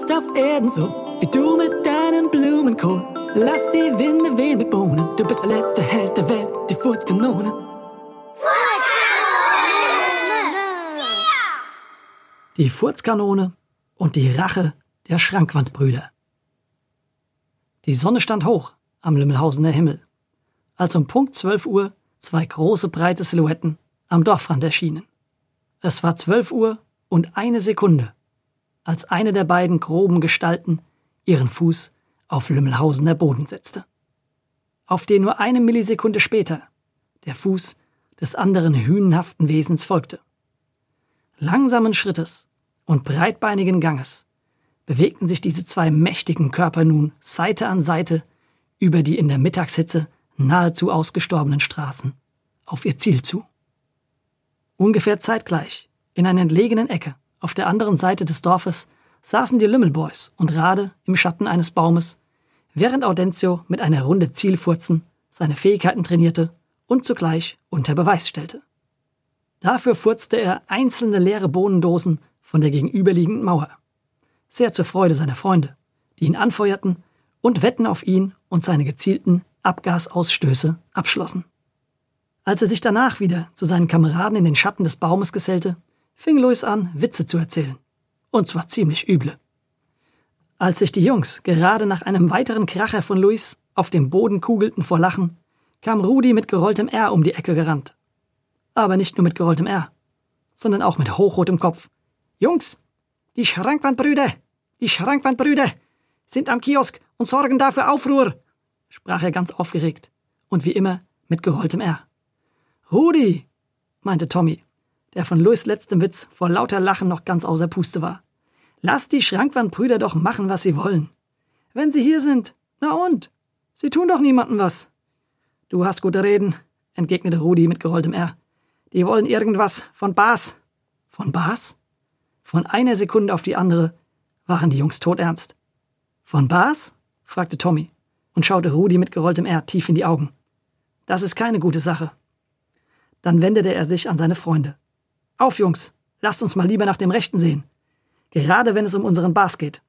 jetzt auf Erden so, wie du mit deinem Blumenkohl. Lass die Winde wehen mit Bohnen, du bist der letzte Held der Welt, die Furzkanone. Die Furzkanone und die Rache der Schrankwandbrüder. Die Sonne stand hoch am Lümmelhausener Himmel, als um Punkt 12 Uhr zwei große breite Silhouetten am Dorfrand erschienen. Es war 12 Uhr und eine Sekunde, als eine der beiden groben Gestalten ihren Fuß auf Lümmelhausener Boden setzte. Auf den nur eine Millisekunde später der Fuß des anderen hünenhaften Wesens folgte. Langsamen Schrittes und breitbeinigen Ganges bewegten sich diese zwei mächtigen Körper nun Seite an Seite über die in der Mittagshitze nahezu ausgestorbenen Straßen auf ihr Ziel zu. Ungefähr zeitgleich, in einer entlegenen Ecke, auf der anderen Seite des Dorfes, saßen die Lümmelboys und Rade im Schatten eines Baumes, während Audentio mit einer Runde Zielfurzen seine Fähigkeiten trainierte und zugleich unter Beweis stellte. Dafür furzte er einzelne leere Bohnendosen von der gegenüberliegenden Mauer. Sehr zur Freude seiner Freunde, die ihn anfeuerten und Wetten auf ihn und seine gezielten Abgasausstöße abschlossen. Als er sich danach wieder zu seinen Kameraden in den Schatten des Baumes gesellte, fing Louis an, Witze zu erzählen. Und zwar ziemlich üble. Als sich die Jungs gerade nach einem weiteren Kracher von Louis auf dem Boden kugelten vor Lachen, kam Rudi mit gerolltem R um die Ecke gerannt. Aber nicht nur mit gerolltem R, sondern auch mit hochrotem Kopf. Jungs, die Schrankwandbrüder, die Schrankwandbrüder sind am Kiosk und sorgen dafür Aufruhr, sprach er ganz aufgeregt und wie immer mit gerolltem R. Rudi, meinte Tommy, der von Louis letztem Witz vor lauter Lachen noch ganz außer Puste war. Lass die Schrankwandbrüder doch machen, was sie wollen. Wenn sie hier sind, na und? Sie tun doch niemandem was. Du hast gute Reden, entgegnete Rudi mit gerolltem R. Die wollen irgendwas von Bas. Von Bas? Von einer Sekunde auf die andere waren die Jungs todernst. Von Bas? fragte Tommy und schaute Rudi mit gerolltem R tief in die Augen. Das ist keine gute Sache. Dann wendete er sich an seine Freunde. Auf, Jungs, lasst uns mal lieber nach dem Rechten sehen. Gerade wenn es um unseren Bas geht.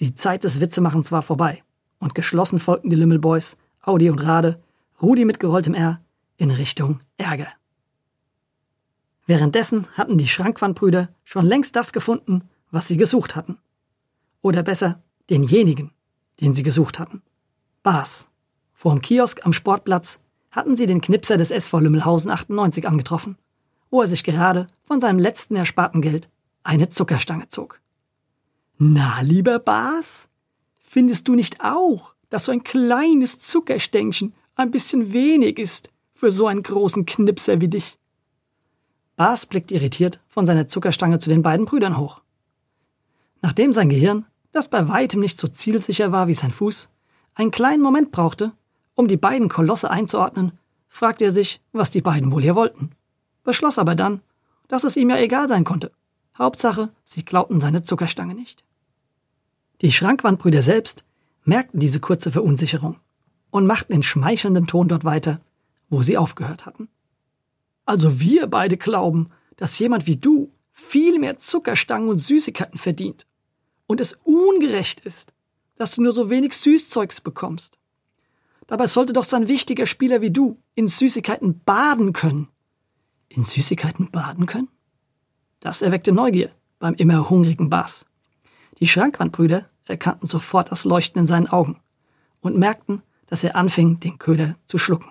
Die Zeit des Witzemachens war vorbei und geschlossen folgten die Lümmelboys, Audi und Rade, Rudi mit gerolltem R, in Richtung Ärger. Währenddessen hatten die Schrankwandbrüder schon längst das gefunden, was sie gesucht hatten. Oder besser, denjenigen, den sie gesucht hatten. Bas. Vorm Kiosk am Sportplatz hatten sie den Knipser des SV Lümmelhausen 98 angetroffen, wo er sich gerade von seinem letzten ersparten Geld eine Zuckerstange zog. Na, lieber Bas, findest du nicht auch, dass so ein kleines Zuckerstängchen ein bisschen wenig ist für so einen großen Knipser wie dich? Bas blickt irritiert von seiner Zuckerstange zu den beiden Brüdern hoch. Nachdem sein Gehirn, das bei weitem nicht so zielsicher war wie sein Fuß, einen kleinen Moment brauchte, um die beiden Kolosse einzuordnen, fragte er sich, was die beiden wohl hier wollten, beschloss aber dann, dass es ihm ja egal sein konnte. Hauptsache, sie glaubten seine Zuckerstange nicht. Die Schrankwandbrüder selbst merkten diese kurze Verunsicherung und machten in schmeichelndem Ton dort weiter, wo sie aufgehört hatten. Also wir beide glauben, dass jemand wie du viel mehr Zuckerstangen und Süßigkeiten verdient und es ungerecht ist, dass du nur so wenig Süßzeugs bekommst. Dabei sollte doch so ein wichtiger Spieler wie du in Süßigkeiten baden können. In Süßigkeiten baden können? Das erweckte Neugier beim immer hungrigen Bas. Die Schrankwandbrüder erkannten sofort das Leuchten in seinen Augen und merkten, dass er anfing, den Köder zu schlucken.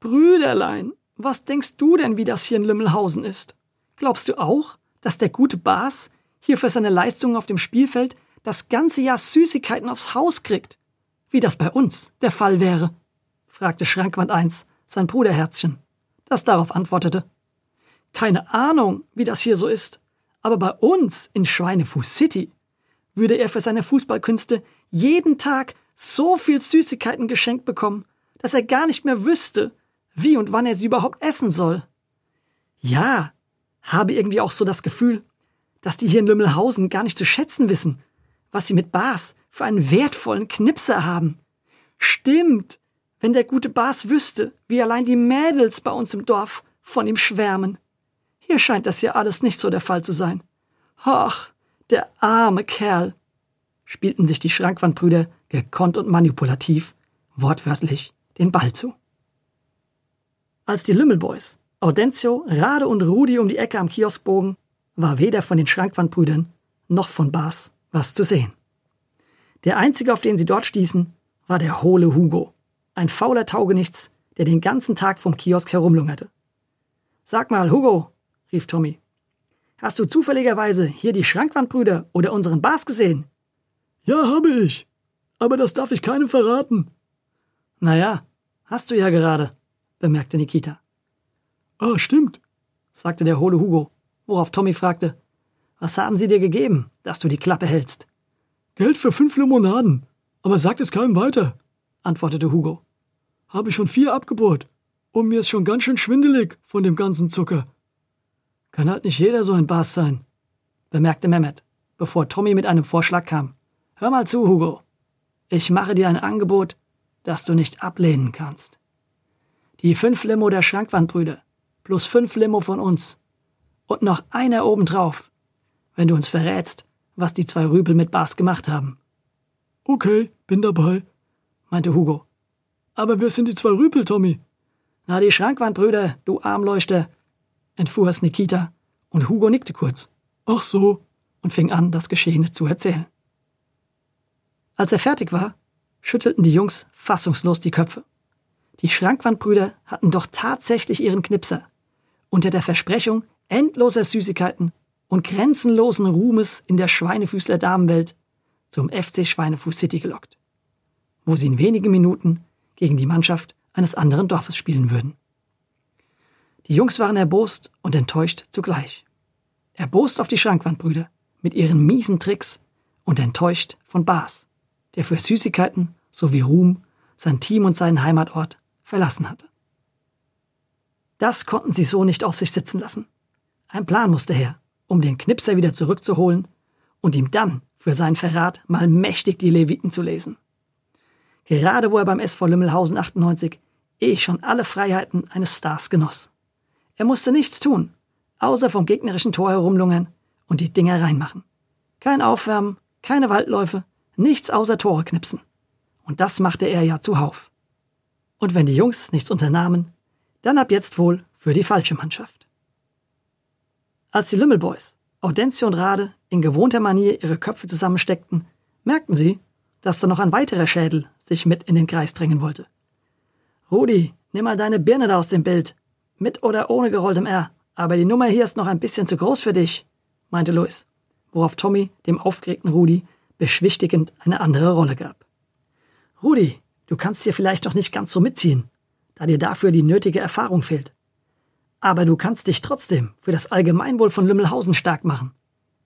Brüderlein, was denkst du denn, wie das hier in Lümmelhausen ist? Glaubst du auch, dass der gute Bas hier für seine Leistungen auf dem Spielfeld das ganze Jahr Süßigkeiten aufs Haus kriegt, wie das bei uns der Fall wäre? fragte Schrankwand 1 sein Bruderherzchen, das darauf antwortete. Keine Ahnung, wie das hier so ist, aber bei uns in Schweinefuß City würde er für seine Fußballkünste jeden Tag so viel Süßigkeiten geschenkt bekommen, dass er gar nicht mehr wüsste, wie und wann er sie überhaupt essen soll. Ja, habe irgendwie auch so das Gefühl, dass die hier in Lümmelhausen gar nicht zu schätzen wissen, was sie mit Bas für einen wertvollen Knipser haben. Stimmt, wenn der gute Bas wüsste, wie allein die Mädels bei uns im Dorf von ihm schwärmen. Hier scheint das ja alles nicht so der Fall zu sein. Ach, Der arme Kerl, spielten sich die Schrankwandbrüder gekonnt und manipulativ, wortwörtlich, den Ball zu. Als die Lümmelboys Audencio, Rade und Rudi um die Ecke am Kiosk bogen, war weder von den Schrankwandbrüdern noch von Bas was zu sehen. Der einzige, auf den sie dort stießen, war der hohle Hugo, ein fauler Taugenichts, der den ganzen Tag vom Kiosk herumlungerte. Sag mal, Hugo, rief Tommy, hast du zufälligerweise hier die Schrankwandbrüder oder unseren Bas gesehen? Ja, habe ich. Aber das darf ich keinem verraten. Naja, hast du ja gerade, bemerkte Nikita. Ah, stimmt, sagte der hohle Hugo, worauf Tommy fragte, was haben sie dir gegeben, dass du die Klappe hältst? Geld für fünf Limonaden, aber sagt es keinem weiter, antwortete Hugo. Habe ich schon vier abgebohrt. Und mir ist schon ganz schön schwindelig von dem ganzen Zucker. Kann halt nicht jeder so ein Bass sein, bemerkte Mehmet, bevor Tommy mit einem Vorschlag kam. Hör mal zu, Hugo. Ich mache dir ein Angebot, das du nicht ablehnen kannst. Die fünf Limo der Schrankwandbrüder plus fünf Limo von uns und noch einer obendrauf, wenn du uns verrätst, was die zwei Rüpel mit Bas gemacht haben. Okay, bin dabei, meinte Hugo. Aber wer sind die zwei Rüpel, Tommy? Na, die Schrankwandbrüder, du Armleuchter, entfuhr es Nikita, und Hugo nickte kurz. Ach so, und fing an, das Geschehene zu erzählen. Als er fertig war, schüttelten die Jungs fassungslos die Köpfe. Die Schrankwandbrüder hatten doch tatsächlich ihren Knipser, unter der Versprechung endloser Süßigkeiten und grenzenlosen Ruhmes in der Schweinefüßler Damenwelt zum FC Schweinefuß City gelockt, wo sie in wenigen Minuten gegen die Mannschaft eines anderen Dorfes spielen würden. Die Jungs waren erbost und enttäuscht zugleich. Erbost auf die Schrankwandbrüder mit ihren miesen Tricks und enttäuscht von Bas, der für Süßigkeiten sowie Ruhm sein Team und seinen Heimatort verlassen hatte. Das konnten sie so nicht auf sich sitzen lassen. Ein Plan musste her, um den Knipser wieder zurückzuholen und ihm dann für seinen Verrat mal mächtig die Leviten zu lesen. Gerade wo er beim SV Lümmelhausen 98 eh schon alle Freiheiten eines Stars genoss. Er musste nichts tun, außer vom gegnerischen Tor herumlungern und die Dinger reinmachen. Kein Aufwärmen, keine Waldläufe, nichts außer Tore knipsen. Und das machte er ja zuhauf. Und wenn die Jungs nichts unternahmen, dann ab jetzt wohl für die falsche Mannschaft. Als die Lümmelboys, Audencio und Rade, in gewohnter Manier ihre Köpfe zusammensteckten, merkten sie, dass da noch ein weiterer Schädel sich mit in den Kreis drängen wollte. Rudi, nimm mal deine Birne da aus dem Bild. Mit oder ohne gerolltem R. Aber die Nummer hier ist noch ein bisschen zu groß für dich, meinte Louis, worauf Tommy dem aufgeregten Rudi beschwichtigend eine andere Rolle gab. Rudi, du kannst hier vielleicht noch nicht ganz so mitziehen, da dir dafür die nötige Erfahrung fehlt. Aber du kannst dich trotzdem für das Allgemeinwohl von Lümmelhausen stark machen,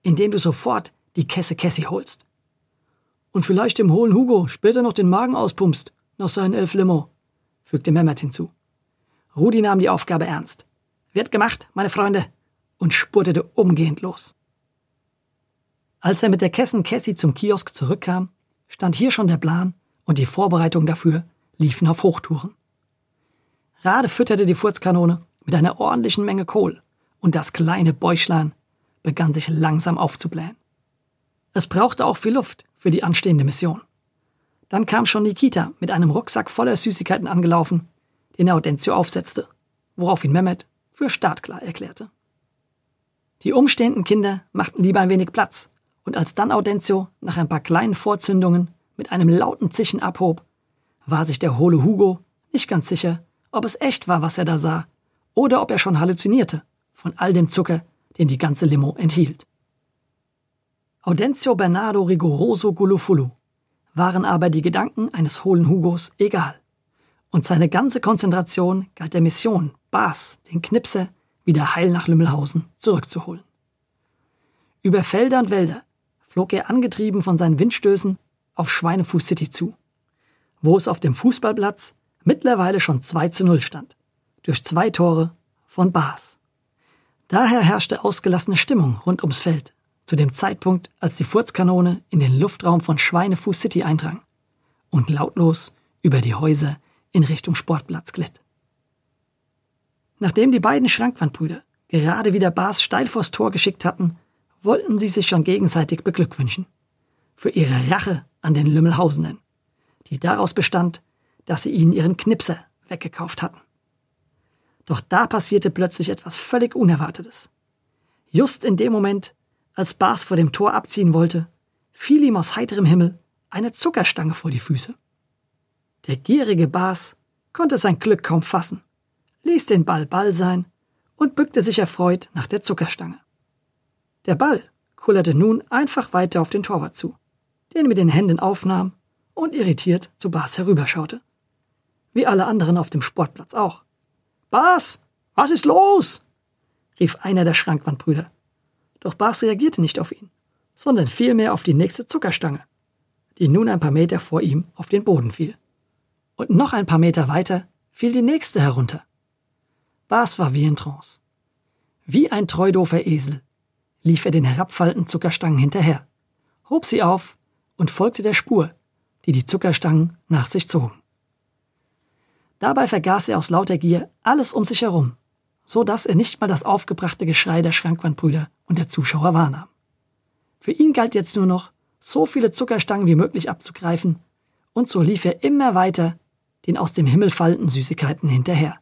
indem du sofort die Kesse Kessi holst und vielleicht dem hohlen Hugo später noch den Magen auspumpst nach seinen elf Limo, fügte Mehmet hinzu. Rudi nahm die Aufgabe ernst. Wird gemacht, meine Freunde, und spurtete umgehend los. Als er mit der Kessen Cassie zum Kiosk zurückkam, stand hier schon der Plan und die Vorbereitungen dafür liefen auf Hochtouren. Rade fütterte die Furzkanone mit einer ordentlichen Menge Kohl und das kleine Bäuchlein begann sich langsam aufzublähen. Es brauchte auch viel Luft, für die anstehende Mission. Dann kam schon Nikita mit einem Rucksack voller Süßigkeiten angelaufen, den er Audencio aufsetzte, worauf ihn Mehmet für startklar erklärte. Die umstehenden Kinder machten lieber ein wenig Platz, und als dann Audencio nach ein paar kleinen Vorzündungen mit einem lauten Zischen abhob, war sich der hohle Hugo nicht ganz sicher, ob es echt war, was er da sah, oder ob er schon halluzinierte von all dem Zucker, den die ganze Limo enthielt. Audencio Bernardo Rigoroso Gulufulu waren aber die Gedanken eines hohlen Hugos egal. Und seine ganze Konzentration galt der Mission, Bas, den Knipser, wieder heil nach Lümmelhausen zurückzuholen. Über Felder und Wälder flog er angetrieben von seinen Windstößen auf Schweinefuß City zu, wo es auf dem Fußballplatz mittlerweile schon 2 zu 0 stand, durch zwei Tore von Bas. Daher herrschte ausgelassene Stimmung rund ums Feld, zu dem Zeitpunkt, als die Furzkanone in den Luftraum von Schweinefuß City eindrang und lautlos über die Häuser in Richtung Sportplatz glitt. Nachdem die beiden Schrankwandbrüder gerade wieder Bas steil vors Tor geschickt hatten, wollten sie sich schon gegenseitig beglückwünschen. Für ihre Rache an den Lümmelhausenen, die daraus bestand, dass sie ihnen ihren Knipser weggekauft hatten. Doch da passierte plötzlich etwas völlig Unerwartetes. Just in dem Moment, als Bas vor dem Tor abziehen wollte, fiel ihm aus heiterem Himmel eine Zuckerstange vor die Füße. Der gierige Bas konnte sein Glück kaum fassen, ließ den Ball Ball sein und bückte sich erfreut nach der Zuckerstange. Der Ball kullerte nun einfach weiter auf den Torwart zu, den mit den Händen aufnahm und irritiert zu Bas herüberschaute. Wie alle anderen auf dem Sportplatz auch. Bas, was ist los? rief einer der Schrankwandbrüder. Doch Bas reagierte nicht auf ihn, sondern vielmehr auf die nächste Zuckerstange, die nun ein paar Meter vor ihm auf den Boden fiel. Und noch ein paar Meter weiter fiel die nächste herunter. Bas war wie in Trance. Wie ein treudofer Esel lief er den herabfallenden Zuckerstangen hinterher, hob sie auf und folgte der Spur, die die Zuckerstangen nach sich zogen. Dabei vergaß er aus lauter Gier alles um sich herum, so dass er nicht mal das aufgebrachte Geschrei der Schrankwandbrüder und der Zuschauer wahrnahm. Für ihn galt jetzt nur noch, so viele Zuckerstangen wie möglich abzugreifen, und so lief er immer weiter den aus dem Himmel fallenden Süßigkeiten hinterher,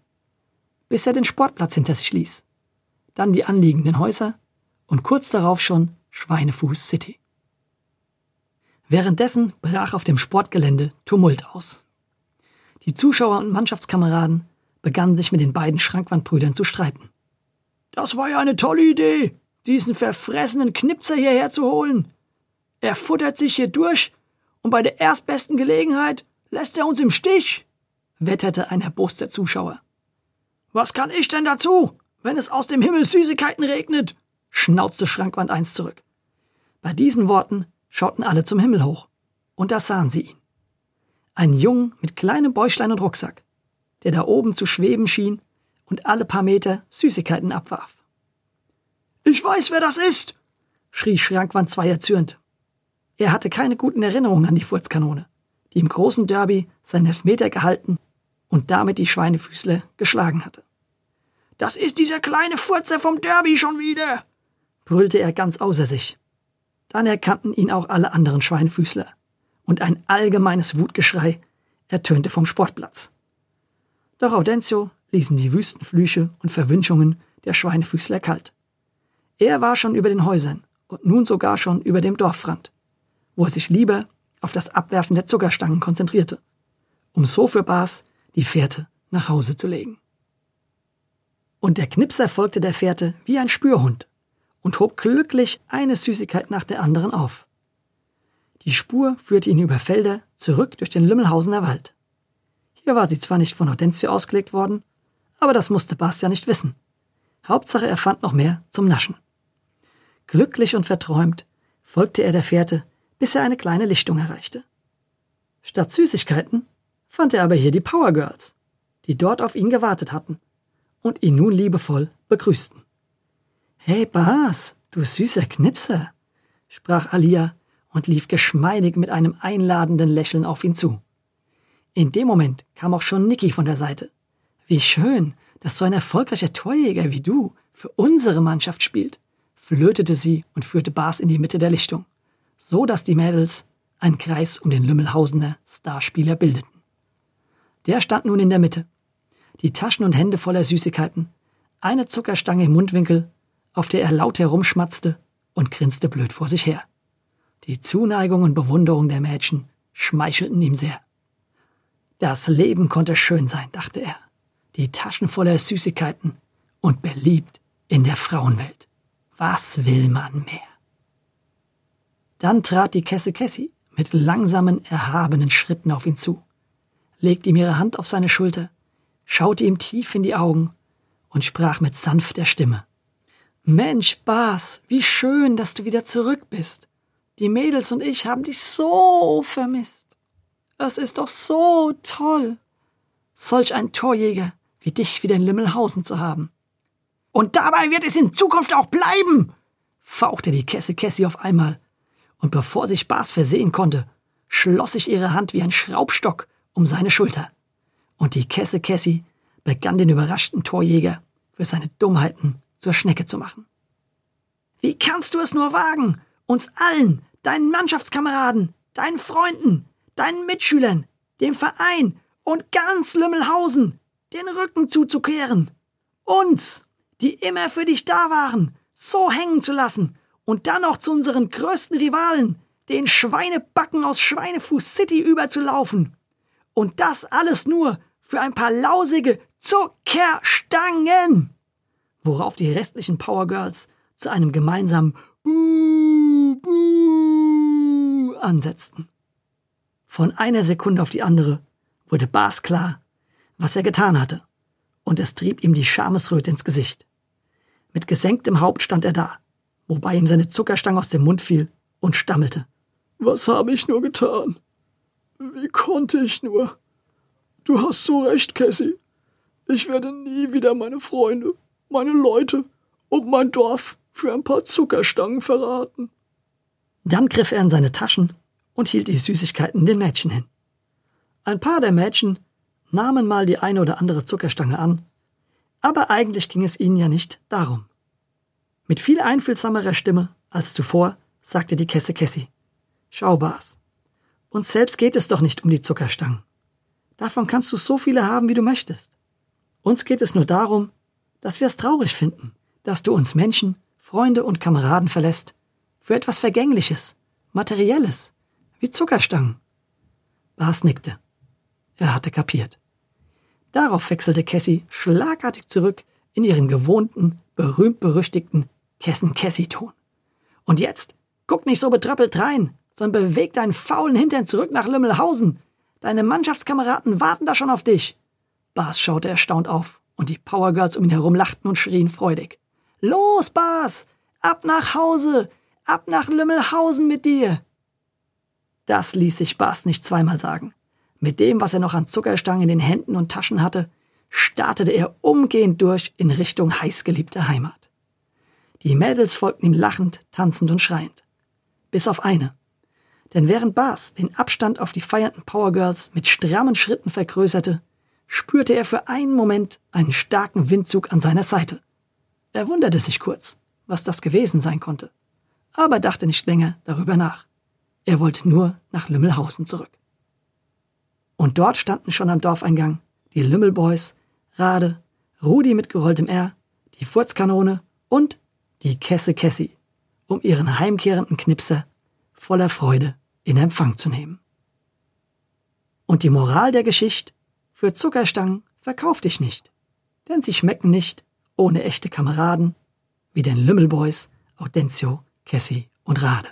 bis er den Sportplatz hinter sich ließ, dann die anliegenden Häuser und kurz darauf schon Schweinefuß City. Währenddessen brach auf dem Sportgelände Tumult aus. Die Zuschauer und Mannschaftskameraden begannen sich mit den beiden Schrankwandbrüdern zu streiten. Das war ja eine tolle Idee, diesen verfressenen Knipser hierher zu holen. Er futtert sich hier durch und bei der erstbesten Gelegenheit lässt er uns im Stich, wetterte ein erboster Zuschauer. Was kann ich denn dazu, wenn es aus dem Himmel Süßigkeiten regnet? schnauzte Schrankwand 1 zurück. Bei diesen Worten schauten alle zum Himmel hoch, und da sahen sie ihn. Ein Jung mit kleinem Bäuchlein und Rucksack, der da oben zu schweben schien und alle paar Meter Süßigkeiten abwarf. Ich weiß, wer das ist, schrie Schrankwand 2 erzürnt. Er hatte keine guten Erinnerungen an die Furzkanone, die im großen Derby seinen Elfmeter gehalten und damit die Schweinefüßler geschlagen hatte. Das ist dieser kleine Furzer vom Derby schon wieder, brüllte er ganz außer sich. Dann erkannten ihn auch alle anderen Schweinefüßler, und ein allgemeines Wutgeschrei ertönte vom Sportplatz. Doch Audencio ließen die wüsten Flüche und Verwünschungen der Schweinefüßler kalt. Er war schon über den Häusern und nun sogar schon über dem Dorfrand, wo er sich lieber auf das Abwerfen der Zuckerstangen konzentrierte, um so für Bas die Fährte nach Hause zu legen. Und der Knipser folgte der Fährte wie ein Spürhund und hob glücklich eine Süßigkeit nach der anderen auf. Die Spur führte ihn über Felder zurück durch den Lümmelhausener Wald. Hier war sie zwar nicht von Hortensio ausgelegt worden, aber das musste Bas ja nicht wissen. Hauptsache er fand noch mehr zum Naschen. Glücklich und verträumt folgte er der Fährte, bis er eine kleine Lichtung erreichte. Statt Süßigkeiten fand er aber hier die Power Girls, die dort auf ihn gewartet hatten und ihn nun liebevoll begrüßten. Hey Bas, du süßer Knipser, sprach Alia und lief geschmeidig mit einem einladenden Lächeln auf ihn zu. In dem Moment kam auch schon Niki von der Seite. Wie schön, dass so ein erfolgreicher Torjäger wie du für unsere Mannschaft spielt, flötete sie und führte Bas in die Mitte der Lichtung, so dass die Mädels einen Kreis um den Lümmelhausener Starspieler bildeten. Der stand nun in der Mitte, die Taschen und Hände voller Süßigkeiten, eine Zuckerstange im Mundwinkel auf der er laut herumschmatzte und grinste blöd vor sich her. Die Zuneigung und Bewunderung der Mädchen schmeichelten ihm sehr. Das Leben konnte schön sein, dachte er. Die Taschen voller Süßigkeiten und beliebt in der Frauenwelt. Was will man mehr? Dann trat die Kesse Kessi mit langsamen, erhabenen Schritten auf ihn zu, legte ihm ihre Hand auf seine Schulter, schaute ihm tief in die Augen und sprach mit sanfter Stimme. Mensch, Bas, wie schön, dass du wieder zurück bist. Die Mädels und ich haben dich so vermisst. Es ist doch so toll, solch ein Torjäger wie dich wieder in Limmelhausen zu haben. Und dabei wird es in Zukunft auch bleiben, fauchte die Kesse Kessi auf einmal. Und bevor sich Bas versehen konnte, schloss sich ihre Hand wie ein Schraubstock um seine Schulter. Und die Kesse Kessi begann den überraschten Torjäger für seine Dummheiten zur Schnecke zu machen. Wie kannst du es nur wagen, uns allen, deinen Mannschaftskameraden, deinen Freunden, deinen Mitschülern, dem Verein und ganz Lümmelhausen den Rücken zuzukehren? Uns, die immer für dich da waren, so hängen zu lassen und dann noch zu unseren größten Rivalen, den Schweinebacken aus Schweinefuß City überzulaufen. Und das alles nur für ein paar lausige Zuckerstangen. Worauf die restlichen Power Girls zu einem gemeinsamen Buh, Buh ansetzten. Von einer Sekunde auf die andere wurde Bas klar, was er getan hatte, und es trieb ihm die Schamesröte ins Gesicht. Mit gesenktem Haupt stand er da, wobei ihm seine Zuckerstange aus dem Mund fiel und stammelte. Was habe ich nur getan? Wie konnte ich nur? Du hast so recht, Cassie. Ich werde nie wieder meine Freunde, meine Leute und mein Dorf für ein paar Zuckerstangen verraten. Dann griff er in seine Taschen und hielt die Süßigkeiten den Mädchen hin. Ein paar der Mädchen nahmen mal die eine oder andere Zuckerstange an, aber eigentlich ging es ihnen ja nicht darum. Mit viel einfühlsamerer Stimme als zuvor sagte die Kesse Cassie. Schau, Bas, uns selbst geht es doch nicht um die Zuckerstangen. Davon kannst du so viele haben, wie du möchtest. Uns geht es nur darum, dass wir es traurig finden, dass du uns Menschen, Freunde und Kameraden verlässt, für etwas Vergängliches, Materielles, wie Zuckerstangen. Bas nickte. Er hatte kapiert. Darauf wechselte Cassie schlagartig zurück in ihren gewohnten, berühmt-berüchtigten Kessen-Cassie-Ton. Und jetzt, guck nicht so betröppelt rein, sondern beweg deinen faulen Hintern zurück nach Lümmelhausen. Deine Mannschaftskameraden warten da schon auf dich. Bas schaute erstaunt auf, und die Powergirls um ihn herum lachten und schrien freudig. Los, Bas! Ab nach Hause! Ab nach Lümmelhausen mit dir! Das ließ sich Bas nicht zweimal sagen. Mit dem, was er noch an Zuckerstangen in den Händen und Taschen hatte, startete er umgehend durch in Richtung heißgeliebte Heimat. Die Mädels folgten ihm lachend, tanzend und schreiend. Bis auf eine. Denn während Bas den Abstand auf die feiernden Powergirls mit strammen Schritten vergrößerte, spürte er für einen Moment einen starken Windzug an seiner Seite. Er wunderte sich kurz, was das gewesen sein konnte, aber dachte nicht länger darüber nach. Er wollte nur nach Lümmelhausen zurück. Und dort standen schon am Dorfeingang die Lümmelboys, Rade, Rudi mit gerolltem R, die Furzkanone und die Kesse Kessi, um ihren heimkehrenden Knipser voller Freude in Empfang zu nehmen. Und die Moral der Geschichte? Für Zuckerstangen verkauf dich nicht, denn sie schmecken nicht ohne echte Kameraden wie den Lümmelboys Audencio, Cassie und Rade.